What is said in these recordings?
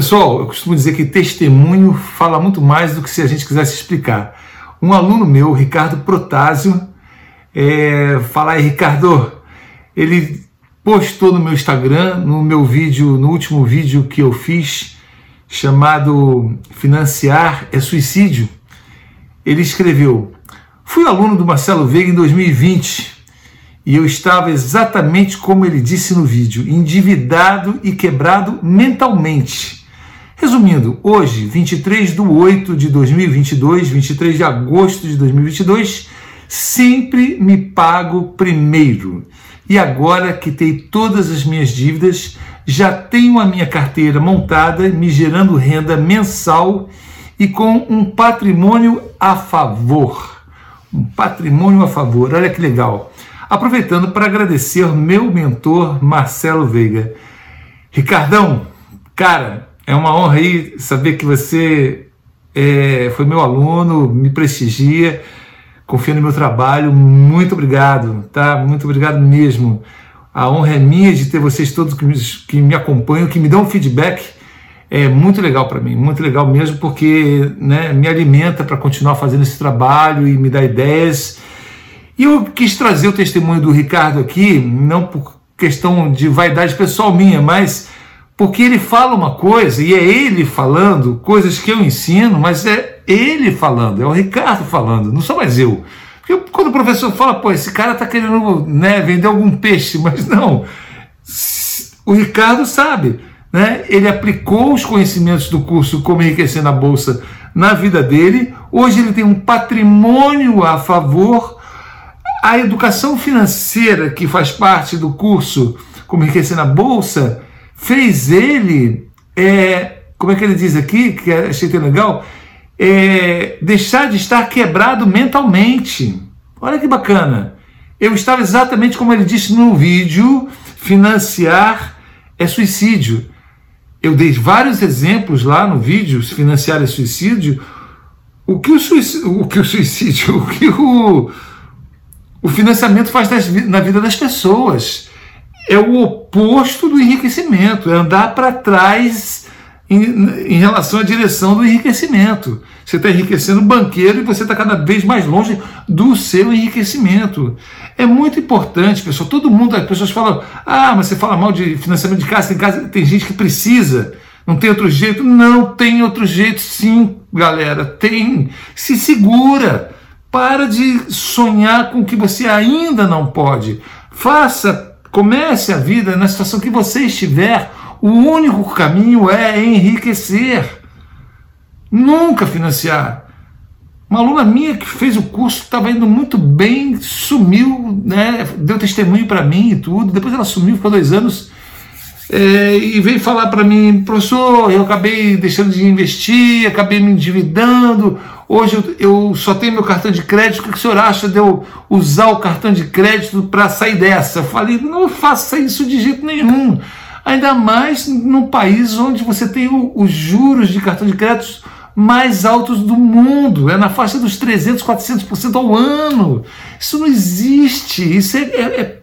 Pessoal, eu costumo dizer que testemunho fala muito mais do que se a gente quisesse explicar. Um aluno meu, Ricardo Protásio, é, fala aí, Ricardo, ele postou no meu Instagram, no meu vídeo, no último vídeo que eu fiz, chamado Financiar é Suicídio. Ele escreveu: Fui aluno do Marcelo Veiga em 2020 e eu estava exatamente como ele disse no vídeo, endividado e quebrado mentalmente. Resumindo, hoje, 23 de 8 de 2022, 23 de agosto de 2022, sempre me pago primeiro. E agora quitei todas as minhas dívidas, já tenho a minha carteira montada, me gerando renda mensal e com um patrimônio a favor. Um patrimônio a favor, olha que legal. Aproveitando para agradecer meu mentor Marcelo Veiga. Ricardão, cara, é uma honra aí saber que você é, foi meu aluno, me prestigia, confia no meu trabalho. Muito obrigado, tá? Muito obrigado mesmo. A honra é minha de ter vocês todos que me, que me acompanham, que me dão feedback. É muito legal para mim, muito legal mesmo, porque né, me alimenta para continuar fazendo esse trabalho e me dá ideias. E eu quis trazer o testemunho do Ricardo aqui, não por questão de vaidade pessoal minha, mas porque ele fala uma coisa e é ele falando coisas que eu ensino, mas é ele falando, é o Ricardo falando, não sou mais eu. Porque quando o professor fala, pô, esse cara está querendo né, vender algum peixe, mas não. O Ricardo sabe, né? Ele aplicou os conhecimentos do curso Como Enriquecer na Bolsa na vida dele. Hoje ele tem um patrimônio a favor. A educação financeira que faz parte do curso Como Enriquecer na Bolsa fez ele, é, como é que ele diz aqui, que achei tão legal, é, deixar de estar quebrado mentalmente. Olha que bacana. Eu estava exatamente como ele disse no vídeo: financiar é suicídio. Eu dei vários exemplos lá no vídeo: financiar é suicídio. O que o suicídio, o, que o, suicídio, o, que o, o financiamento faz na vida das pessoas é o oposto do enriquecimento, é andar para trás em, em, relação à direção do enriquecimento. Você está enriquecendo o banqueiro e você está cada vez mais longe do seu enriquecimento. É muito importante, pessoal. Todo mundo, as pessoas falam, ah, mas você fala mal de financiamento de casa, tem casa, tem gente que precisa. Não tem outro jeito? Não tem outro jeito, sim, galera. Tem. Se segura. Para de sonhar com o que você ainda não pode. Faça Comece a vida na situação que você estiver. O único caminho é enriquecer, nunca financiar. Uma aluna minha que fez o curso, estava indo muito bem, sumiu, né, deu testemunho para mim e tudo. Depois ela sumiu, ficou dois anos é, e veio falar para mim, professor, eu acabei deixando de investir, acabei me endividando, hoje eu, só tenho meu cartão de crédito, o que o senhor acha de eu usar o cartão de crédito para sair dessa? Eu falei, não faça isso de jeito nenhum, ainda mais num país onde você tem o, os juros de cartão de crédito mais altos do mundo, é na faixa dos 300, 400% ao ano. Isso não existe, isso é, é, é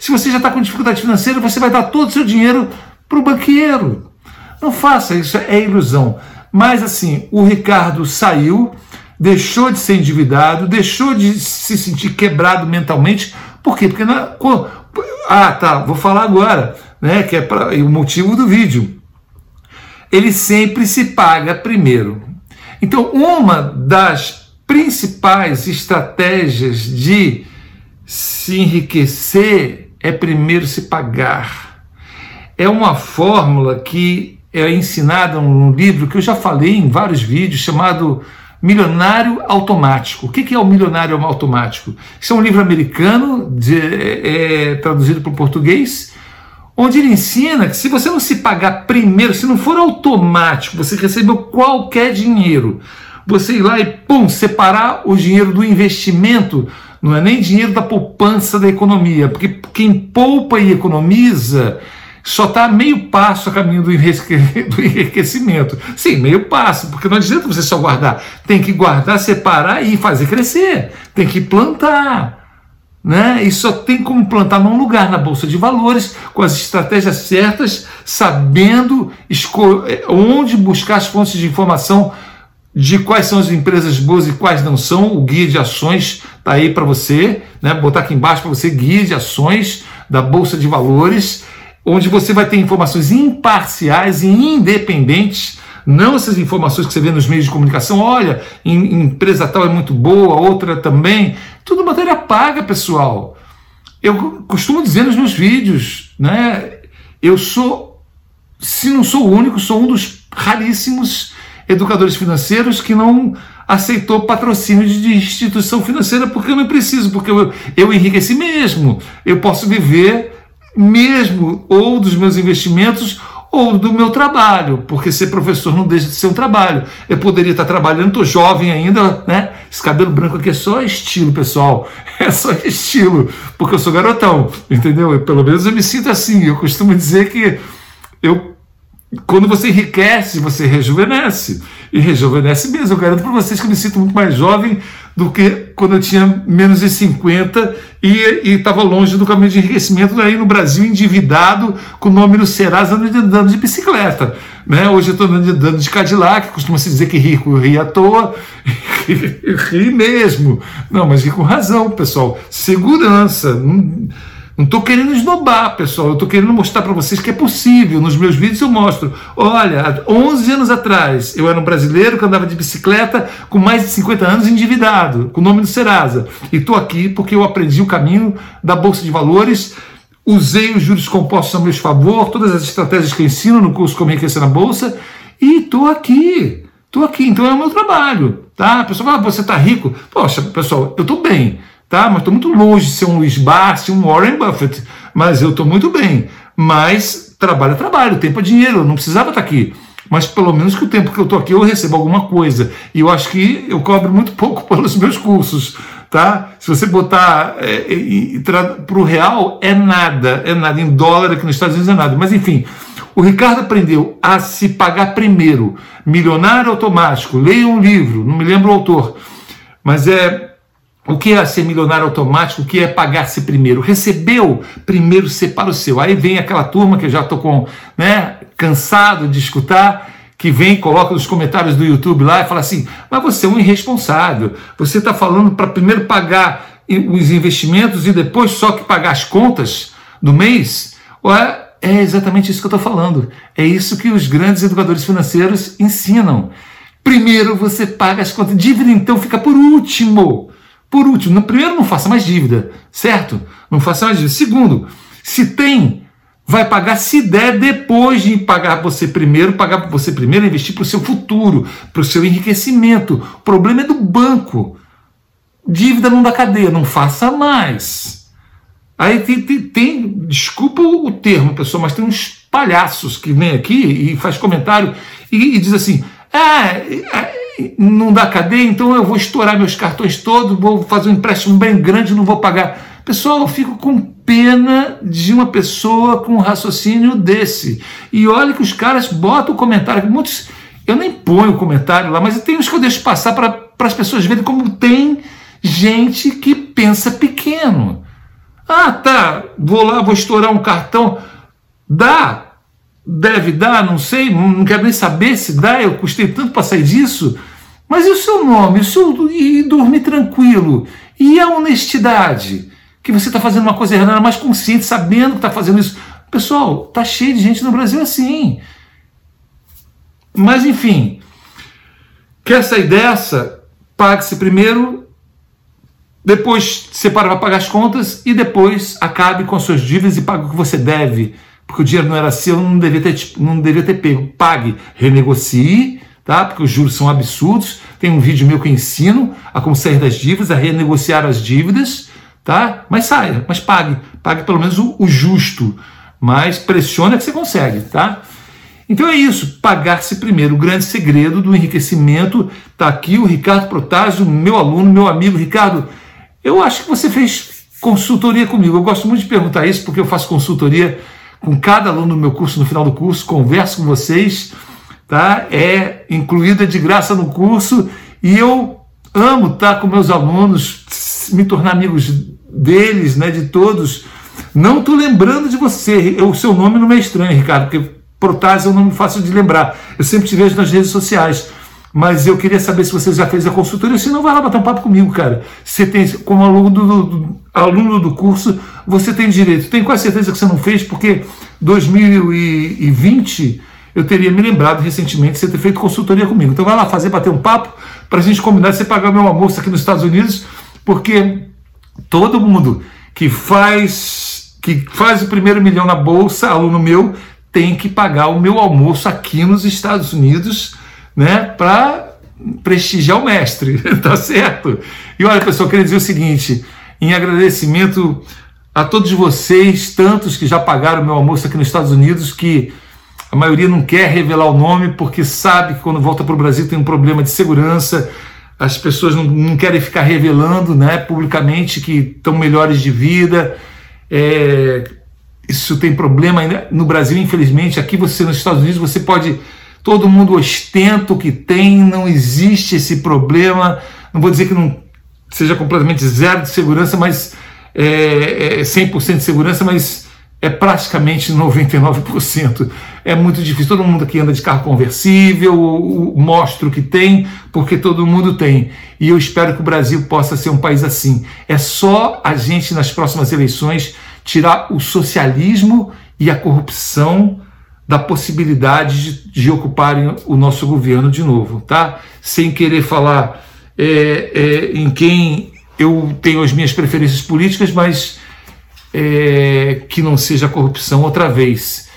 se você já está com dificuldade financeira, você vai dar todo o seu dinheiro para o banqueiro. Não faça isso, é ilusão. Mas assim, o Ricardo saiu, deixou de ser endividado, deixou de se sentir quebrado mentalmente. Por quê? Porque na, ah, tá, vou falar agora, né? Que é pra, o motivo do vídeo. Ele sempre se paga primeiro. Então, uma das principais estratégias de se enriquecer é primeiro se pagar. É uma fórmula que é ensinada num livro que eu já falei em vários vídeos, chamado Milionário Automático. O que é o Milionário Automático? Isso é um livro americano, de, é, traduzido para o português, onde ele ensina que se você não se pagar primeiro, se não for automático, você recebeu qualquer dinheiro, você ir lá e, pum, separar o dinheiro do investimento não é nem dinheiro da poupança da economia, porque quem poupa e economiza só está meio passo a caminho do enriquecimento. Sim, meio passo, porque não adianta você só guardar. Tem que guardar, separar e fazer crescer. Tem que plantar. né? E só tem como plantar num lugar na bolsa de valores, com as estratégias certas, sabendo onde buscar as fontes de informação de quais são as empresas boas e quais não são. O guia de ações está aí para você, né? Botar aqui embaixo para você guia de ações da bolsa de valores, onde você vai ter informações imparciais e independentes não essas informações que você vê nos meios de comunicação, olha, empresa tal é muito boa, outra também. Tudo matéria paga, pessoal. Eu costumo dizer nos meus vídeos, né? Eu sou, se não sou o único, sou um dos raríssimos educadores financeiros que não aceitou patrocínio de instituição financeira porque eu não preciso, porque eu, eu enriqueci mesmo. Eu posso viver mesmo ou dos meus investimentos ou do meu trabalho, porque ser professor não deixa de ser um trabalho. Eu poderia estar trabalhando, estou jovem ainda, né? Esse cabelo branco aqui é só estilo, pessoal. É só estilo, porque eu sou garotão, entendeu? Eu, pelo menos eu me sinto assim. Eu costumo dizer que eu, quando você enriquece, você rejuvenesce. E rejuvenesce mesmo. Eu garanto para vocês que eu me sinto muito mais jovem do que quando eu tinha menos de 50 e estava longe do caminho de enriquecimento, aí no Brasil endividado, com o nome no Serasa, andando de bicicleta. Né? Hoje eu estou andando de Cadillac, costuma se dizer que rico ri à toa, ri mesmo. Não, mas ri com razão, pessoal. Segurança. Não não estou querendo esnobar, pessoal. Eu estou querendo mostrar para vocês que é possível. Nos meus vídeos eu mostro. Olha, 11 anos atrás, eu era um brasileiro que andava de bicicleta com mais de 50 anos endividado, com o nome do Serasa. E estou aqui porque eu aprendi o caminho da Bolsa de Valores, usei os juros compostos a meu favor, todas as estratégias que eu ensino no curso Como Enriquecer na Bolsa, e estou aqui. Estou aqui, então é o meu trabalho. Tá? A pessoa fala, ah, você está rico? Poxa, pessoal, eu estou bem tá? Mas estou muito longe de ser um Luiz Barsi, um Warren Buffett, mas eu estou muito bem. Mas trabalho é trabalho, tempo é dinheiro, eu não precisava estar aqui. Mas pelo menos que o tempo que eu estou aqui eu recebo alguma coisa. E eu acho que eu cobro muito pouco pelos meus cursos. Tá? Se você botar é, para o real, é nada, é nada. Em dólar aqui nos Estados Unidos é nada. Mas enfim, o Ricardo aprendeu a se pagar primeiro. Milionário automático. Leia um livro, não me lembro o autor. Mas é o que é ser milionário automático? O que é pagar-se primeiro? Recebeu, primeiro separa o seu. Aí vem aquela turma que eu já estou com, né, cansado de escutar, que vem, coloca nos comentários do YouTube lá e fala assim: mas você é um irresponsável. Você está falando para primeiro pagar os investimentos e depois só que pagar as contas do mês? Ué, é exatamente isso que eu estou falando. É isso que os grandes educadores financeiros ensinam. Primeiro você paga as contas. Dívida então fica por último. Por último, no primeiro, não faça mais dívida, certo? Não faça mais dívida. Segundo, se tem, vai pagar se der depois de pagar você primeiro, pagar você primeiro, investir para o seu futuro, para o seu enriquecimento. O problema é do banco. Dívida não dá cadeia, não faça mais. Aí tem, tem, tem, desculpa o termo, pessoal, mas tem uns palhaços que vêm aqui e faz comentário e, e diz assim: ah, não dá cadeia, então eu vou estourar meus cartões todos, vou fazer um empréstimo bem grande, não vou pagar. Pessoal, eu fico com pena de uma pessoa com um raciocínio desse. E olha que os caras botam o comentário, muitos. Eu nem ponho o comentário lá, mas tem uns que eu deixo passar para as pessoas verem como tem gente que pensa pequeno. Ah, tá, vou lá, vou estourar um cartão. Dá, deve dar, não sei, não quero nem saber se dá, eu custei tanto para sair disso. Mas e o seu nome? O seu, e dormir tranquilo? E a honestidade? Que você está fazendo uma coisa errada, mais consciente, sabendo que está fazendo isso. Pessoal, tá cheio de gente no Brasil assim. Mas enfim, quer sair dessa? Pague-se primeiro, depois separa para pagar as contas e depois acabe com as suas dívidas e pague o que você deve porque o dinheiro não era seu, não devia ter, não devia ter pego. Pague, renegocie, tá? porque os juros são absurdos. Tem um vídeo meu que eu ensino a como sair das dívidas, a renegociar as dívidas, tá? mas saia, mas pague. Pague pelo menos o, o justo, mas pressione que você consegue. Tá? Então é isso, pagar-se primeiro. O grande segredo do enriquecimento está aqui. O Ricardo Protásio, meu aluno, meu amigo. Ricardo, eu acho que você fez consultoria comigo. Eu gosto muito de perguntar isso porque eu faço consultoria com cada aluno do meu curso no final do curso, converso com vocês, tá? É incluída de graça no curso e eu amo estar com meus alunos, me tornar amigos deles, né, de todos. Não estou lembrando de você. O seu nome não é estranho, Ricardo, porque Protásio é um nome fácil de lembrar. Eu sempre te vejo nas redes sociais. Mas eu queria saber se você já fez a consultoria. Se não, vai lá bater um papo comigo, cara. Você tem, como aluno do, do, aluno do curso, você tem direito. Tenho quase certeza que você não fez, porque 2020 eu teria me lembrado recentemente de você ter feito consultoria comigo. Então vai lá fazer, bater um papo, para a gente combinar você pagar meu almoço aqui nos Estados Unidos, porque todo mundo que faz, que faz o primeiro milhão na bolsa, aluno meu, tem que pagar o meu almoço aqui nos Estados Unidos né, para prestigiar o mestre, tá certo? E olha, pessoal, queria dizer o seguinte, em agradecimento a todos vocês, tantos que já pagaram meu almoço aqui nos Estados Unidos, que a maioria não quer revelar o nome porque sabe que quando volta para o Brasil tem um problema de segurança, as pessoas não, não querem ficar revelando né, publicamente que estão melhores de vida. É, isso tem problema no Brasil, infelizmente. Aqui você, nos Estados Unidos, você pode todo mundo ostenta o que tem, não existe esse problema. Não vou dizer que não seja completamente zero de segurança, mas é, é 100% de segurança, mas é praticamente 99%. É muito difícil. Todo mundo aqui anda de carro conversível, mostra o que tem, porque todo mundo tem. E eu espero que o Brasil possa ser um país assim. É só a gente, nas próximas eleições, tirar o socialismo e a corrupção da possibilidade de, de ocuparem o nosso governo de novo, tá? Sem querer falar é, é, em quem eu tenho as minhas preferências políticas, mas é, que não seja corrupção outra vez.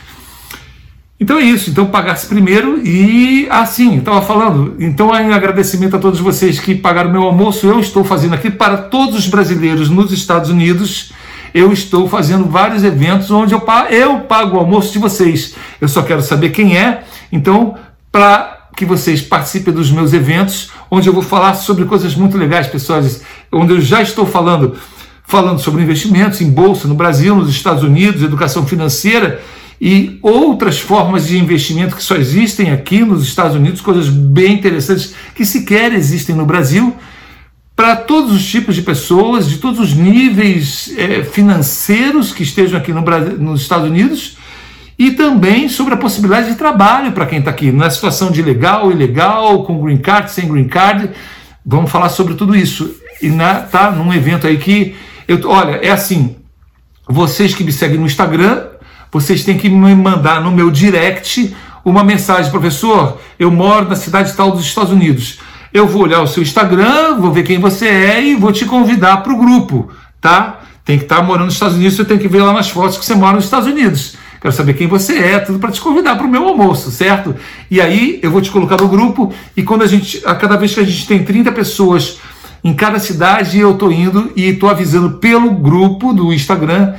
Então é isso, então pagasse primeiro e assim, estava falando. Então, em agradecimento a todos vocês que pagaram meu almoço, eu estou fazendo aqui para todos os brasileiros nos Estados Unidos eu estou fazendo vários eventos onde eu pago, eu pago o almoço de vocês. Eu só quero saber quem é. Então, para que vocês participem dos meus eventos, onde eu vou falar sobre coisas muito legais, pessoas, onde eu já estou falando, falando sobre investimentos em bolsa no Brasil, nos Estados Unidos, educação financeira e outras formas de investimento que só existem aqui nos Estados Unidos, coisas bem interessantes que sequer existem no Brasil para todos os tipos de pessoas, de todos os níveis é, financeiros que estejam aqui no Brasil, nos Estados Unidos, e também sobre a possibilidade de trabalho para quem está aqui, na situação de legal, ilegal, com green card, sem green card. Vamos falar sobre tudo isso. E na, tá num evento aí que eu, olha, é assim, vocês que me seguem no Instagram, vocês têm que me mandar no meu direct uma mensagem, professor, eu moro na cidade tal dos Estados Unidos eu vou olhar o seu Instagram, vou ver quem você é e vou te convidar para o grupo, tá? Tem que estar tá morando nos Estados Unidos, você tem que ver lá nas fotos que você mora nos Estados Unidos. Quero saber quem você é, tudo para te convidar para o meu almoço, certo? E aí eu vou te colocar no grupo e quando a gente, a cada vez que a gente tem 30 pessoas em cada cidade, eu estou indo e estou avisando pelo grupo do Instagram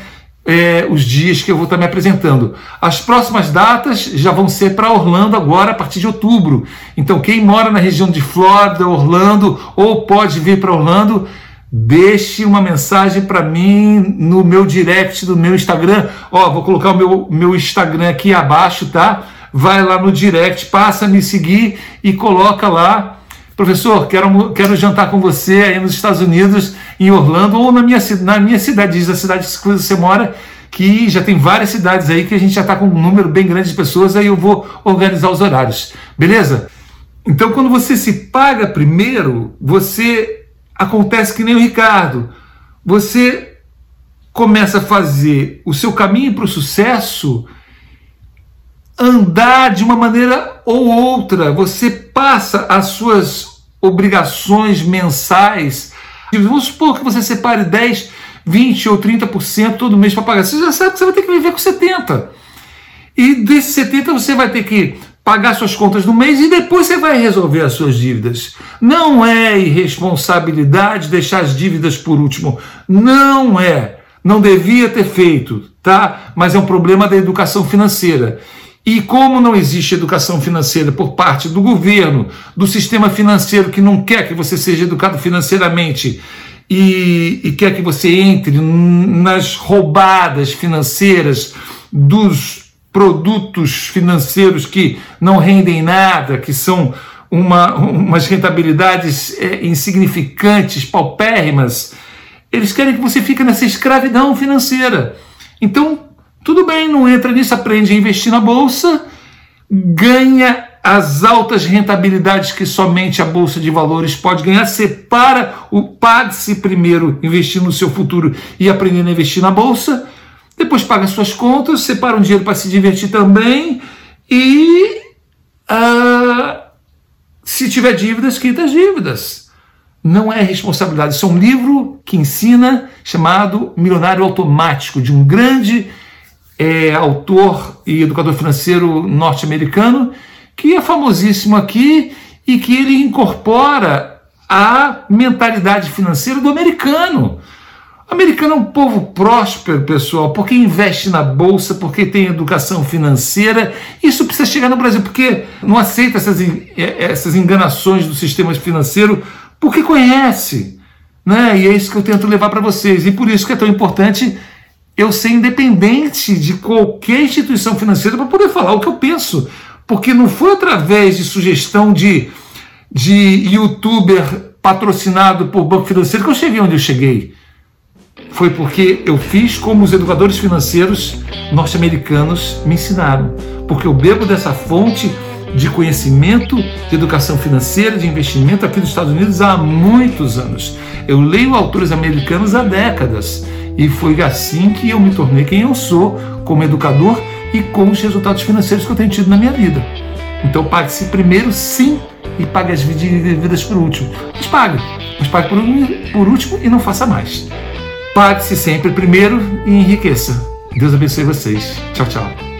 é, os dias que eu vou estar me apresentando. As próximas datas já vão ser para Orlando agora a partir de outubro. Então, quem mora na região de Flórida, Orlando, ou pode vir para Orlando, deixe uma mensagem para mim no meu direct do meu Instagram. Ó, vou colocar o meu, meu Instagram aqui abaixo, tá? Vai lá no direct, passa a me seguir e coloca lá Professor, quero, quero jantar com você aí nos Estados Unidos, em Orlando, ou na minha, na minha cidade, diz a cidade que você mora, que já tem várias cidades aí que a gente já está com um número bem grande de pessoas, aí eu vou organizar os horários. Beleza? Então, quando você se paga primeiro, você acontece que nem o Ricardo. Você começa a fazer o seu caminho para o sucesso andar de uma maneira ou outra. Você passa as suas obrigações mensais. Vamos supor que você separe 10, 20 ou 30% todo mês para pagar. Você já sabe que você vai ter que viver com 70. E desses 70 você vai ter que pagar suas contas no mês e depois você vai resolver as suas dívidas. Não é irresponsabilidade deixar as dívidas por último. Não é. Não devia ter feito, tá? Mas é um problema da educação financeira. E como não existe educação financeira por parte do governo, do sistema financeiro que não quer que você seja educado financeiramente e, e quer que você entre nas roubadas financeiras dos produtos financeiros que não rendem nada, que são uma, umas rentabilidades é, insignificantes, paupérrimas, Eles querem que você fique nessa escravidão financeira. Então, tudo bem, não entra nisso, aprende a investir na bolsa, ganha as altas rentabilidades que somente a bolsa de valores pode ganhar, separa o pague-se primeiro investir no seu futuro e aprendendo a investir na bolsa, depois paga suas contas, separa um dinheiro para se divertir também e uh, se tiver dívidas, quita as dívidas. Não é responsabilidade. Isso é um livro que ensina chamado Milionário Automático, de um grande é, autor e educador financeiro norte-americano que é famosíssimo aqui e que ele incorpora a mentalidade financeira do americano. O americano é um povo próspero, pessoal, porque investe na bolsa, porque tem educação financeira. Isso precisa chegar no Brasil, porque não aceita essas, essas enganações do sistema financeiro, porque conhece. Né? E é isso que eu tento levar para vocês. E por isso que é tão importante eu ser independente de qualquer instituição financeira para poder falar o que eu penso porque não foi através de sugestão de, de youtuber patrocinado por banco financeiro que eu cheguei onde eu cheguei. Foi porque eu fiz como os educadores financeiros norte-americanos me ensinaram. Porque eu bebo dessa fonte de conhecimento de educação financeira, de investimento aqui dos Estados Unidos há muitos anos. Eu leio autores americanos há décadas. E foi assim que eu me tornei quem eu sou como educador e com os resultados financeiros que eu tenho tido na minha vida. Então pague-se primeiro, sim, e pague as dívidas por último. Mas pague, mas pague por, por último e não faça mais. Pague-se sempre primeiro e enriqueça. Deus abençoe vocês. Tchau, tchau.